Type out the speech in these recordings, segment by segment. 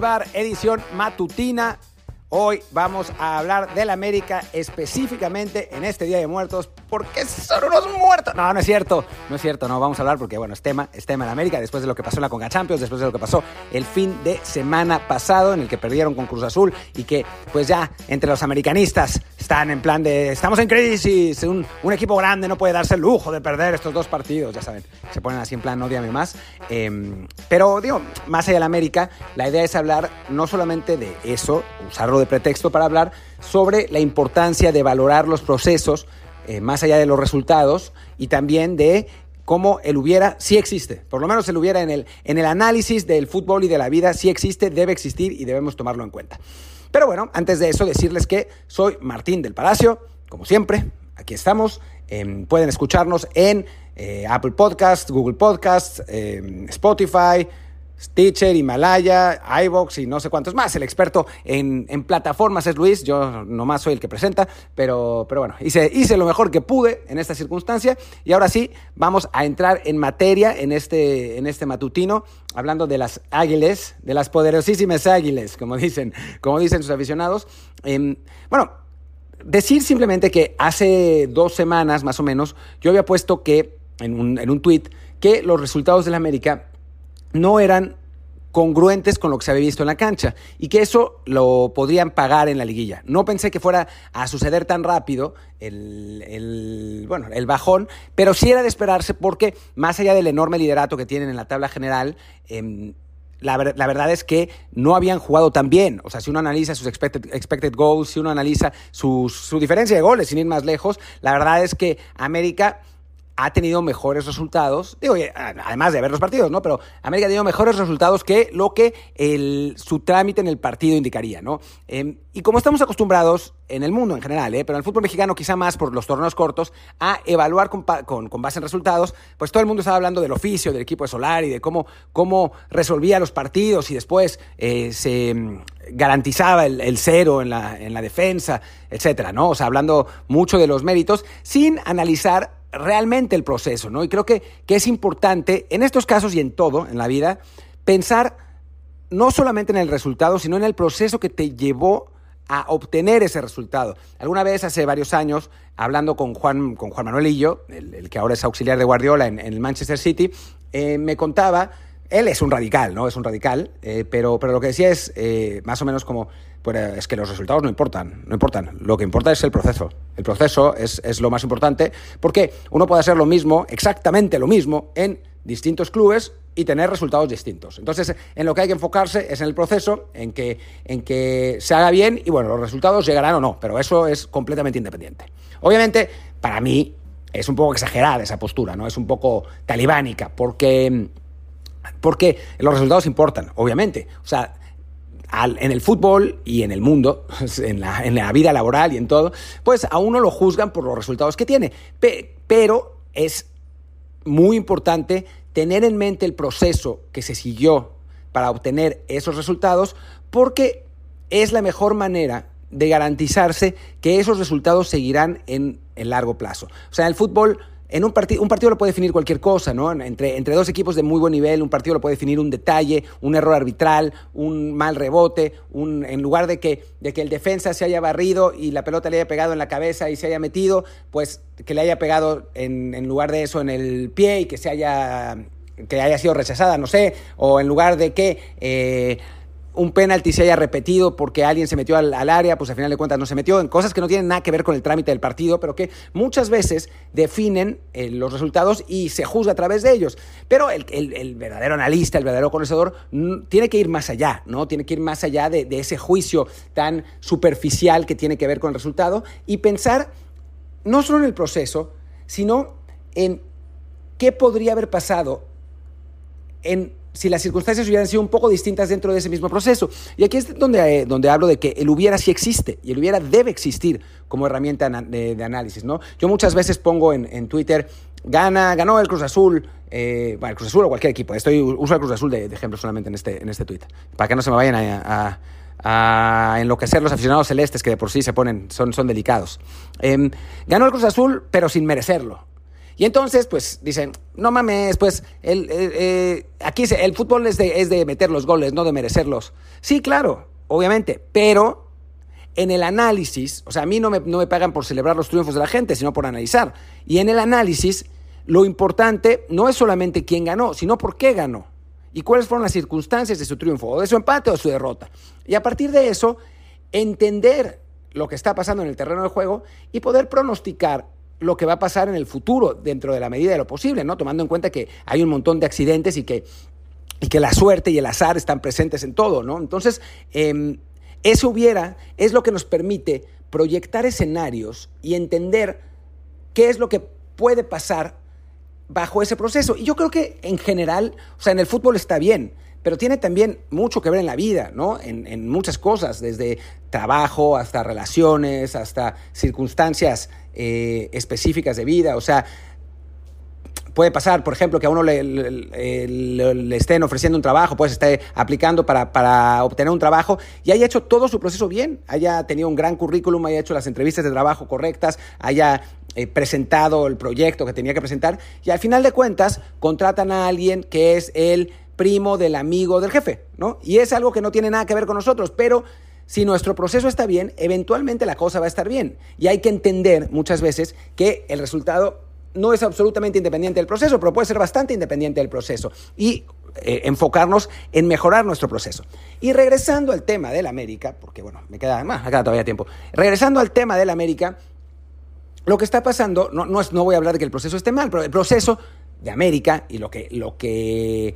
bar, edición matutina. Hoy vamos a hablar del América específicamente en este Día de Muertos porque son unos muertos. No, no es cierto, no es cierto, no vamos a hablar porque bueno, es tema, es tema en América después de lo que pasó en la Conga Champions, después de lo que pasó el fin de semana pasado en el que perdieron con Cruz Azul y que pues ya entre los americanistas están en plan de estamos en crisis, un, un equipo grande no puede darse el lujo de perder estos dos partidos, ya saben, se ponen así en plan odiame más. Eh, pero digo, más allá de la América, la idea es hablar no solamente de eso, usarlo de pretexto para hablar sobre la importancia de valorar los procesos eh, más allá de los resultados y también de cómo el hubiera sí existe. Por lo menos el hubiera en el, en el análisis del fútbol y de la vida sí existe, debe existir y debemos tomarlo en cuenta. Pero bueno, antes de eso decirles que soy Martín del Palacio, como siempre, aquí estamos. Eh, pueden escucharnos en eh, Apple Podcasts, Google Podcasts, eh, Spotify, Stitcher, Himalaya, iVox y no sé cuántos más. El experto en, en, plataformas es Luis, yo nomás soy el que presenta, pero, pero bueno, hice, hice lo mejor que pude en esta circunstancia y ahora sí, vamos a entrar en materia en este, en este matutino, hablando de las águiles, de las poderosísimas águiles, como dicen, como dicen sus aficionados. Eh, bueno, decir simplemente que hace dos semanas más o menos yo había puesto que, en un, en un tweet, que los resultados de la América no eran congruentes con lo que se había visto en la cancha y que eso lo podrían pagar en la liguilla. No pensé que fuera a suceder tan rápido el, el, bueno, el bajón, pero sí era de esperarse porque más allá del enorme liderato que tienen en la tabla general, eh, la, la, verdad es que no habían jugado tan bien. O sea, si uno analiza sus expected, expected goals, si uno analiza su, su diferencia de goles, sin ir más lejos, la verdad es que América ha tenido mejores resultados, digo, además de ver los partidos, ¿no? Pero América ha tenido mejores resultados que lo que su trámite en el partido indicaría, ¿no? Eh, y como estamos acostumbrados en el mundo en general, ¿eh? pero en el fútbol mexicano quizá más por los torneos cortos, a evaluar con, base en resultados, pues todo el mundo estaba hablando del oficio del equipo de Solari, de cómo, cómo resolvía los partidos y después eh, se garantizaba el, el cero en la, en la defensa, etcétera, ¿no? O sea, hablando mucho de los méritos, sin analizar realmente el proceso, ¿no? Y creo que, que es importante, en estos casos y en todo, en la vida, pensar no solamente en el resultado, sino en el proceso que te llevó a obtener ese resultado. Alguna vez, hace varios años, hablando con Juan, con Juan Manuel Illo, el, que ahora es auxiliar de Guardiola en, en el Manchester City, eh, me contaba, él es un radical, ¿no? Es un radical, eh, pero, pero lo que decía es eh, más o menos como, pues es que los resultados no importan, no importan. Lo que importa es el proceso. El proceso es, es lo más importante porque uno puede hacer lo mismo, exactamente lo mismo, en distintos clubes y tener resultados distintos. Entonces, en lo que hay que enfocarse es en el proceso, en que, en que se haga bien y bueno, los resultados llegarán o no, pero eso es completamente independiente. Obviamente, para mí es un poco exagerada esa postura, ¿no? Es un poco talibánica, porque, porque los resultados importan, obviamente. O sea, en el fútbol y en el mundo, en la, vida laboral y en todo, pues a uno lo juzgan por los resultados que tiene. Pe, pero es muy importante tener en mente el proceso que se siguió para obtener esos resultados, porque es la mejor manera de garantizarse que esos resultados seguirán en el largo plazo. O sea, el fútbol en un, partido, un partido lo puede definir cualquier cosa, ¿no? Entre, entre dos equipos de muy buen nivel, un partido lo puede definir un detalle, un error arbitral, un mal rebote, un, en lugar de que, de que el defensa se haya barrido y la pelota le haya pegado en la cabeza y se haya metido, pues que le haya pegado en, en lugar de eso en el pie y que se haya que haya sido rechazada, no sé, o en lugar de que eh, un penalti se haya repetido porque alguien se metió al, área, pues al final de cuentas no se metió, en cosas que no tienen nada que ver con el trámite del partido, pero que muchas veces definen eh, los resultados y se juzga a través de ellos. Pero el, el, verdadero analista, el verdadero conocedor, tiene que ir más allá, ¿no? Tiene que ir más allá de ese juicio tan superficial que tiene que ver con el resultado y pensar no solo en el proceso, sino en qué podría haber pasado en si las circunstancias hubieran sido un poco distintas dentro de ese mismo proceso. Y aquí es donde, eh, donde hablo de que el hubiera sí existe y el hubiera debe existir como herramienta de, análisis. ¿no? Yo muchas veces pongo en, en Twitter, gana, ganó el Cruz Azul, eh, el Cruz Azul o cualquier equipo. Estoy, uso el Cruz Azul de, ejemplo solamente en este, en este tweet, para que no se me vayan a, a, a enloquecer los aficionados celestes que de por sí se ponen, son, son delicados. Eh, ganó el Cruz Azul, pero sin merecerlo. Y entonces, pues dicen, no mames, pues el, eh, aquí el fútbol es de, es de meter los goles, no de merecerlos. Sí, claro, obviamente, pero en el análisis, o sea, a mí no me, no me pagan por celebrar los triunfos de la gente, sino por analizar. Y en el análisis, lo importante no es solamente quién ganó, sino por qué ganó. Y cuáles fueron las circunstancias de su triunfo, o de su empate o de su derrota. Y a partir de eso, entender lo que está pasando en el terreno de juego y poder pronosticar lo que va a pasar en el futuro dentro de la medida de lo posible, ¿no? Tomando en cuenta que hay un montón de accidentes y que, y que la suerte y el azar están presentes en todo, ¿no? Entonces, eh, eso hubiera es lo que nos permite proyectar escenarios y entender qué es lo que puede pasar bajo ese proceso. Y yo creo que en general, o sea, en el fútbol está bien, pero tiene también mucho que ver en la vida, ¿no? En, muchas cosas, desde trabajo hasta relaciones, hasta circunstancias eh, específicas de vida. O sea, puede pasar, por ejemplo, que a uno le, estén ofreciendo un trabajo, pues esté aplicando para, para, obtener un trabajo y haya hecho todo su proceso bien, haya tenido un gran currículum, haya hecho las entrevistas de trabajo correctas, haya eh, presentado el proyecto que tenía que presentar y al final de cuentas contratan a alguien que es el primo del amigo del jefe, ¿no? Y es algo que no tiene nada que ver con nosotros, pero si nuestro proceso está bien, eventualmente la cosa va a estar bien. Y hay que entender muchas veces que el resultado no es absolutamente independiente del proceso, pero puede ser bastante independiente del proceso. Y eh, enfocarnos en mejorar nuestro proceso. Y regresando al tema del América, porque bueno, me queda, me queda todavía tiempo. Regresando al tema del América, lo que está pasando, no, no, es, no voy a hablar de que el proceso esté mal, pero el proceso de América y lo que, lo que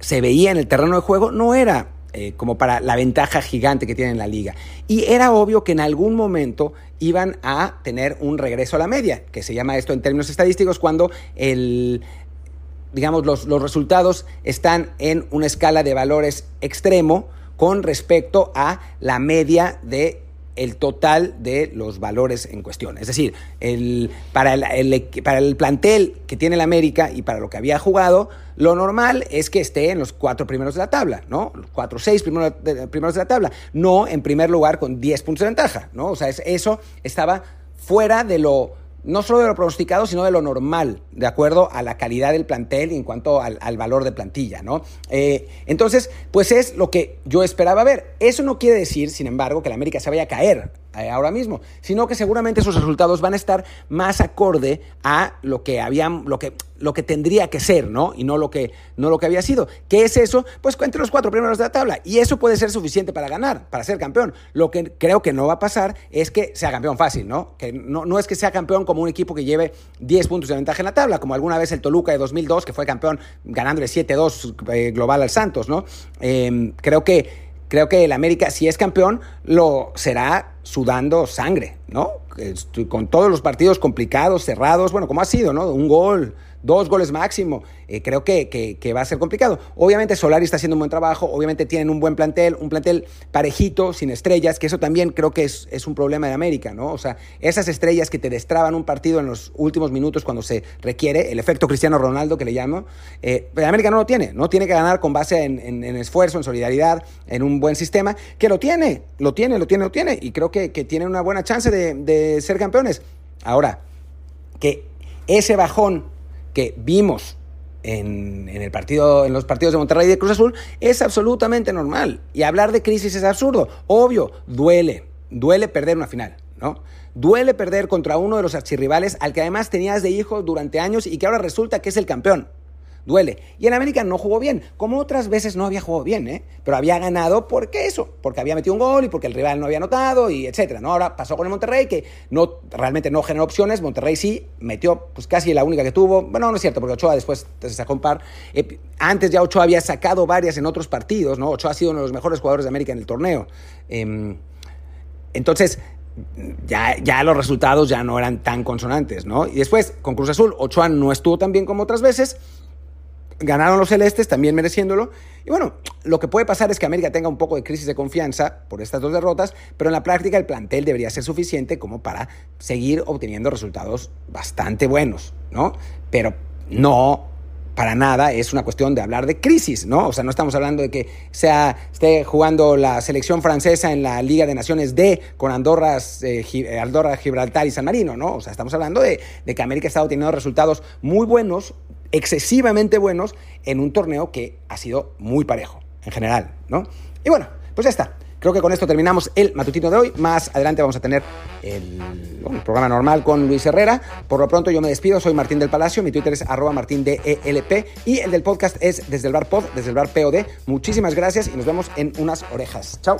se veía en el terreno de juego no era eh, como para la ventaja gigante que tiene en la liga. Y era obvio que en algún momento iban a tener un regreso a la media, que se llama esto en términos estadísticos cuando el, digamos, los, los resultados están en una escala de valores extremo con respecto a la media de el total de los valores en cuestión. Es decir, el, para, el, para el plantel que tiene el América y para lo que había jugado, lo normal es que esté en los cuatro primeros de la tabla, ¿no? Los cuatro o seis primeros de, primeros de la tabla, no en primer lugar con 10 puntos de ventaja, ¿no? O sea, es, eso estaba fuera de lo no solo de lo pronosticado, sino de lo normal, de acuerdo a la calidad del plantel y en cuanto al, al valor de plantilla, ¿no? Eh, entonces, pues es lo que yo esperaba ver. Eso no quiere decir, sin embargo, que la América se vaya a caer ahora mismo, sino que seguramente sus resultados van a estar más acorde a lo que habían, lo que, lo que tendría que ser, ¿no? Y no lo que, no lo que había sido. ¿Qué es eso? Pues entre los cuatro primeros de la tabla. Y eso puede ser suficiente para ganar, para ser campeón. Lo que creo que no va a pasar es que sea campeón fácil, ¿no? Que no, no es que sea campeón como un equipo que lleve 10 puntos de ventaja en la tabla, como alguna vez el Toluca de 2002, que fue campeón ganándole 7-2 eh, global al Santos, ¿no? Eh, creo que creo que el América, si es campeón, lo será sudando sangre, ¿no? Con todos los partidos complicados, cerrados, bueno, como ha sido, ¿no? Un gol, dos goles máximo. Eh, creo que, que, va a ser complicado. Obviamente Solari está haciendo un buen trabajo, obviamente tienen un buen plantel, un plantel parejito, sin estrellas, que eso también creo que es, es, un problema de América, ¿no? O sea, esas estrellas que te destraban un partido en los últimos minutos cuando se requiere, el efecto Cristiano Ronaldo que le llamo, eh, América no lo tiene, no tiene que ganar con base en, en, esfuerzo, en solidaridad, en un buen sistema, que lo tiene, lo tiene, lo tiene, lo tiene, y creo que, que tiene una buena chance de, de ser campeones. Ahora, que ese bajón que vimos en, en, el partido, en los partidos de Monterrey y de Cruz Azul es absolutamente normal. Y hablar de crisis es absurdo. Obvio, duele, duele perder una final, ¿no? Duele perder contra uno de los archirrivales al que además tenías de hijo durante años y que ahora resulta que es el campeón duele. Y en América no jugó bien, como otras veces no había jugado bien, ¿eh? pero había ganado porque eso, porque había metido un gol y porque el rival no había anotado y etcétera. ¿no? Ahora pasó con el Monterrey que no, realmente no generó opciones, Monterrey sí metió pues casi la única que tuvo, bueno, no es cierto, porque Ochoa después se sacó un par. Eh, antes ya Ochoa había sacado varias en otros partidos, ¿no? Ochoa ha sido uno de los mejores jugadores de América en el torneo. Eh, entonces, ya, ya, los resultados ya no eran tan consonantes, ¿no? Y después, con Cruz Azul, Ochoa no estuvo tan bien como otras veces, Ganaron los celestes, también mereciéndolo. Y bueno, lo que puede pasar es que América tenga un poco de crisis de confianza por estas dos derrotas, pero en la práctica el plantel debería ser suficiente como para seguir obteniendo resultados bastante buenos, ¿no? Pero no para nada es una cuestión de hablar de crisis, ¿no? O sea, no estamos hablando de que sea, esté jugando la selección francesa en la Liga de Naciones D con Andorra, eh, Andorra Gibraltar y San Marino, ¿no? O sea, estamos hablando de, de que América ha estado teniendo resultados muy buenos, excesivamente buenos, en un torneo que ha sido muy parejo, en general, ¿no? Y bueno, pues ya está. Creo que con esto terminamos el matutino de hoy. Más adelante vamos a tener el, programa normal con Luis Herrera. Por lo pronto yo me despido, soy Martín del Palacio, mi Twitter es arroba martindelp y el del podcast es desde el bar pod, desde el bar POD. Muchísimas gracias y nos vemos en unas orejas. Chao.